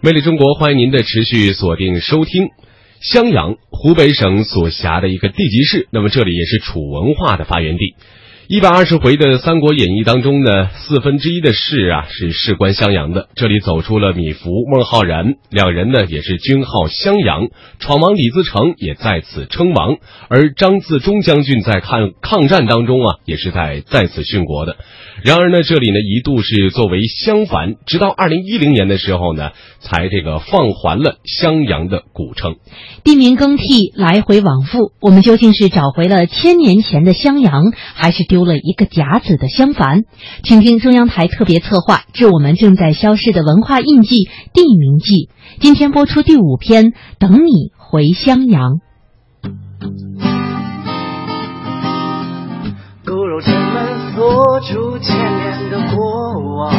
魅力中国，欢迎您的持续锁定收听。襄阳，湖北省所辖的一个地级市，那么这里也是楚文化的发源地。一百二十回的《三国演义》当中呢，四分之一的士啊是事关襄阳的。这里走出了米芾、孟浩然两人呢，也是军号襄阳，闯王李自成也在此称王。而张自忠将军在抗抗战当中啊，也是在在此殉国的。然而呢，这里呢一度是作为襄樊，直到二零一零年的时候呢，才这个放还了襄阳的古称。地名更替，来回往复，我们究竟是找回了千年前的襄阳，还是丢了一个甲子的襄樊？请听中央台特别策划《致我们正在消失的文化印记——地名记》，今天播出第五篇《等你回襄阳》。锁住千年的过往，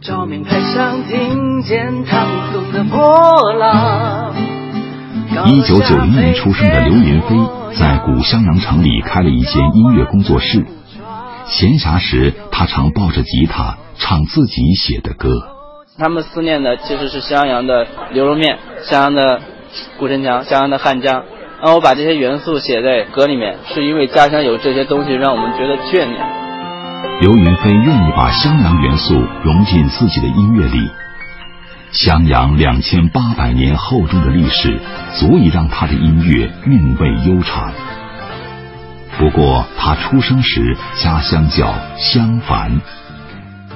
照明台上听见唐宋的波浪。一九九零年出生的刘云飞，在古襄阳城里开了一间音乐工作室。闲暇时，他常抱着吉他唱自己写的歌。他们思念的其实是襄阳的牛肉面、襄阳的古城墙、襄阳的汉江。让我把这些元素写在歌里面，是因为家乡有这些东西，让我们觉得眷恋。刘云飞愿意把襄阳元素融进自己的音乐里。襄阳两千八百年厚重的历史，足以让他的音乐韵味悠长。不过，他出生时家乡叫襄樊。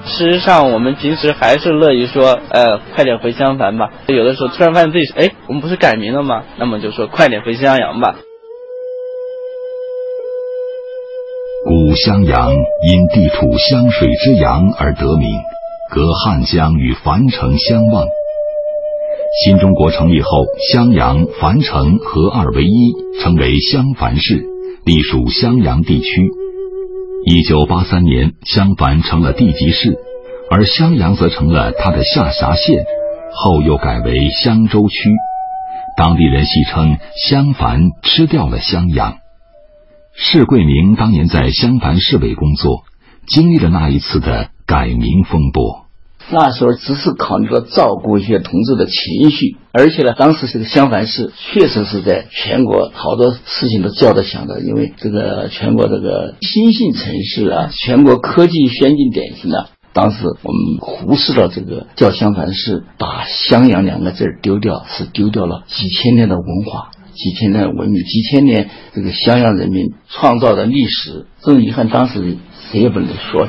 事实上，我们平时还是乐于说，呃，快点回襄樊吧。有的时候突然发现自己，哎，我们不是改名了吗？那么就说快点回襄阳吧。古襄阳因地处湘水之阳而得名，隔汉江与樊城相望。新中国成立后，襄阳、樊城合二为一，成为襄樊市，隶属襄阳地区。一九八三年，襄樊成了地级市，而襄阳则成了它的下辖县，后又改为襄州区。当地人戏称襄樊吃掉了襄阳。释桂明当年在襄樊市委工作，经历了那一次的改名风波。那时候只是考虑到照顾一些同志的情绪，而且呢，当时这个襄樊市确实是在全国好多事情都叫得响的，因为这个全国这个新兴城市啊，全国科技先进典型啊，当时我们忽视了这个叫襄樊市，把襄阳两个字丢掉，是丢掉了几千年的文化、几千年的文明、几千年这个襄阳人民创造的历史。这种遗憾，当时谁也不能说。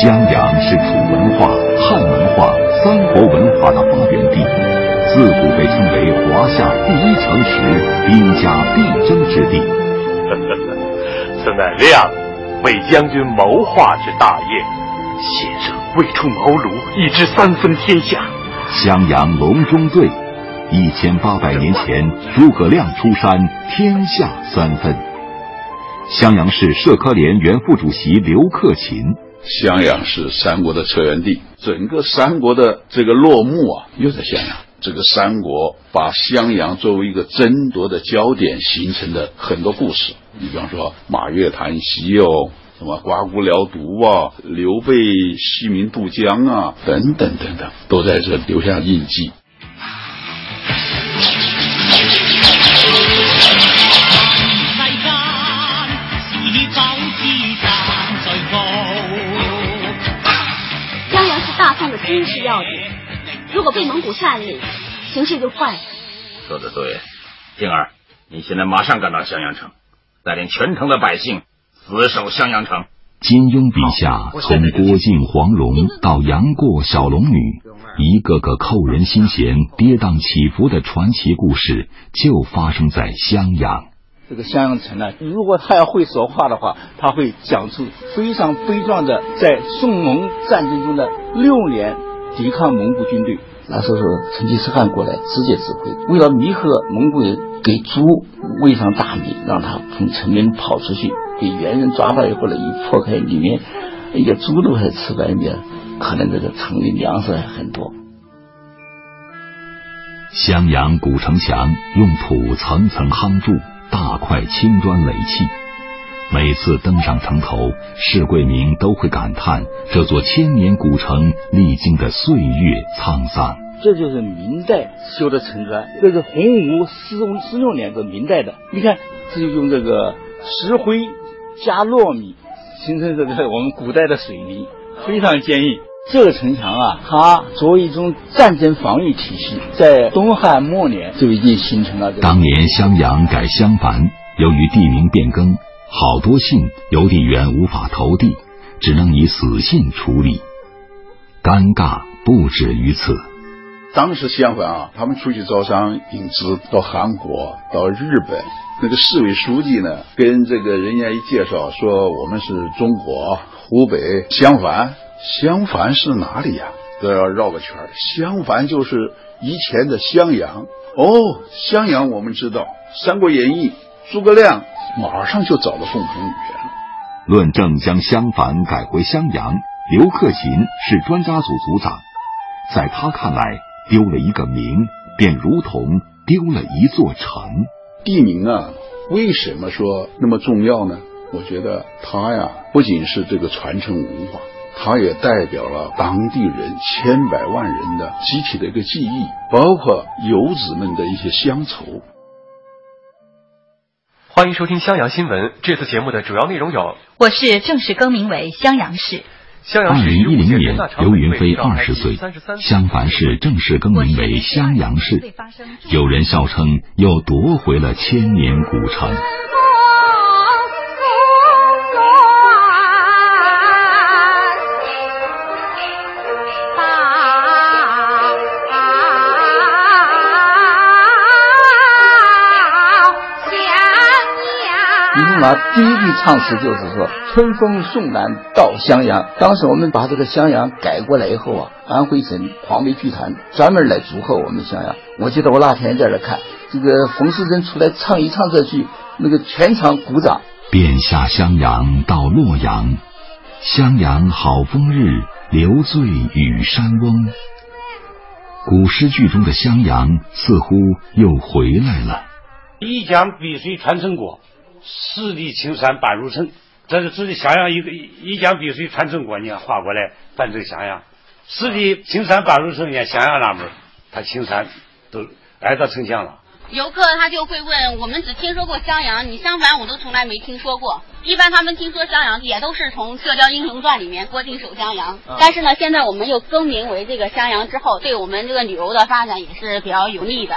襄阳是楚文化、汉文化、三国文化的发源地，自古被称为华夏第一城池、兵家必争之地。此乃亮为将军谋划之大业，先生未出茅庐，已知三分天下。襄阳隆中对，一千八百年前诸葛亮出山，天下三分。襄阳市社科联原副主席刘克勤。襄阳是三国的策源地，整个三国的这个落幕啊，又在襄阳。这个三国把襄阳作为一个争夺的焦点，形成的很多故事。你比方说马月谈西哦，什么刮骨疗毒啊，刘备西民渡江啊，等等等等，都在这留下印记。的军事要点，如果被蒙古占领，形势就坏了。说的对，静儿，你现在马上赶到襄阳城，带领全城的百姓死守襄阳城。金庸笔下从郭靖、黄蓉到杨过、小龙女，一个个扣人心弦、跌宕起伏的传奇故事，就发生在襄阳。这个襄阳城呢，如果他要会说话的话，他会讲出非常悲壮的在宋蒙战争中的六年抵抗蒙古军队。那时候是成吉思汗过来直接指挥，为了弥合蒙古人，给猪喂上大米，让他从城门跑出去，给猿人抓到以后呢，一破开里面一个猪都还吃白面，可能这个城里粮食还很多。襄阳古城墙用土层层夯筑。大块青砖垒砌。每次登上城头，释贵明都会感叹这座千年古城历经的岁月沧桑。这就是明代修的城砖，这是洪武四四六年的明代的。你看，这就用这个石灰加糯米形成这个我们古代的水泥，非常坚硬。这个城墙啊，它作为一种战争防御体系，在东汉末年就已经形成了。当年襄阳改襄樊，由于地名变更。好多信邮递员无法投递，只能以死信处理，尴尬不止于此。当时襄樊啊，他们出去招商引资到韩国、到日本，那个市委书记呢，跟这个人家一介绍说，我们是中国湖北襄樊，襄樊是哪里呀？都要绕个圈儿。襄樊就是以前的襄阳哦，襄阳我们知道，《三国演义》诸葛亮。马上就找到共同语言了。论证将襄樊改回襄阳，刘克勤是专家组组长，在他看来，丢了一个名，便如同丢了一座城。地名啊，为什么说那么重要呢？我觉得它呀，不仅是这个传承文化，它也代表了当地人千百万人的集体的一个记忆，包括游子们的一些乡愁。欢迎收听襄阳新闻。这次节目的主要内容有：我市正式更名为襄阳市。二零一零年，刘云飞二十岁，襄樊市正式更名为襄阳市。有人笑称又夺回了千年古城。第一句唱词就是说“春风送暖到襄阳”。当时我们把这个襄阳改过来以后啊，安徽省黄梅剧团专门来祝贺我们襄阳。我记得我那天在这看，这个冯世珍出来唱一唱这句，那个全场鼓掌。便下襄阳到洛阳，襄阳好风日，留醉与山翁。古诗句中的襄阳似乎又回来了。一江碧水穿城过。十里青山半入城，这是指的襄阳一个一江碧水穿城过，你看划过来，反正襄阳。十里青山半入城，你看襄阳那边，它青山都挨到城墙了。游客他就会问，我们只听说过襄阳，你襄樊我都从来没听说过。一般他们听说襄阳，也都是从《射雕英雄传》里面郭靖守襄阳。但是呢，现在我们又更名为这个襄阳之后，对我们这个旅游的发展也是比较有利的。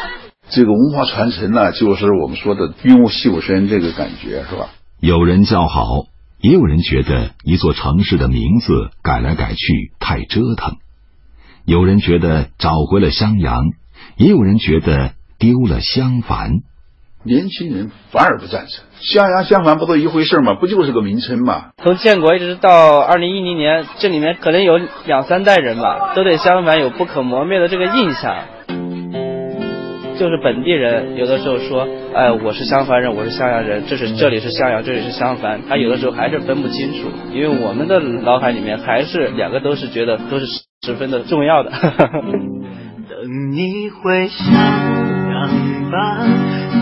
这个文化传承呢，就是我们说的润物细无声这个感觉，是吧？有人叫好，也有人觉得一座城市的名字改来改去太折腾；有人觉得找回了襄阳，也有人觉得丢了襄樊。年轻人反而不赞成，襄阳襄樊不都一回事吗？不就是个名称吗？从建国一直到二零一零年，这里面可能有两三代人吧，都对襄樊有不可磨灭的这个印象。就是本地人，有的时候说，哎，我是襄樊人，我是襄阳人，这是这里是襄阳，这里是襄樊，他有的时候还是分不清楚，因为我们的脑海里面还是两个都是觉得都是十分的重要的。等你回襄阳吧，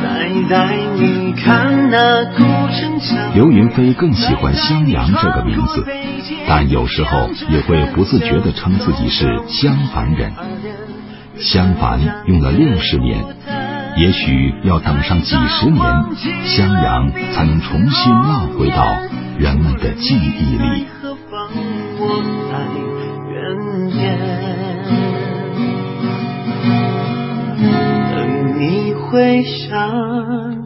再带你看那古城墙。刘云飞更喜欢襄阳这个名字，但有时候也会不自觉地称自己是襄樊人。襄樊用了六十年，也许要等上几十年，襄阳才能重新绕回到人们的记忆里。等你回想。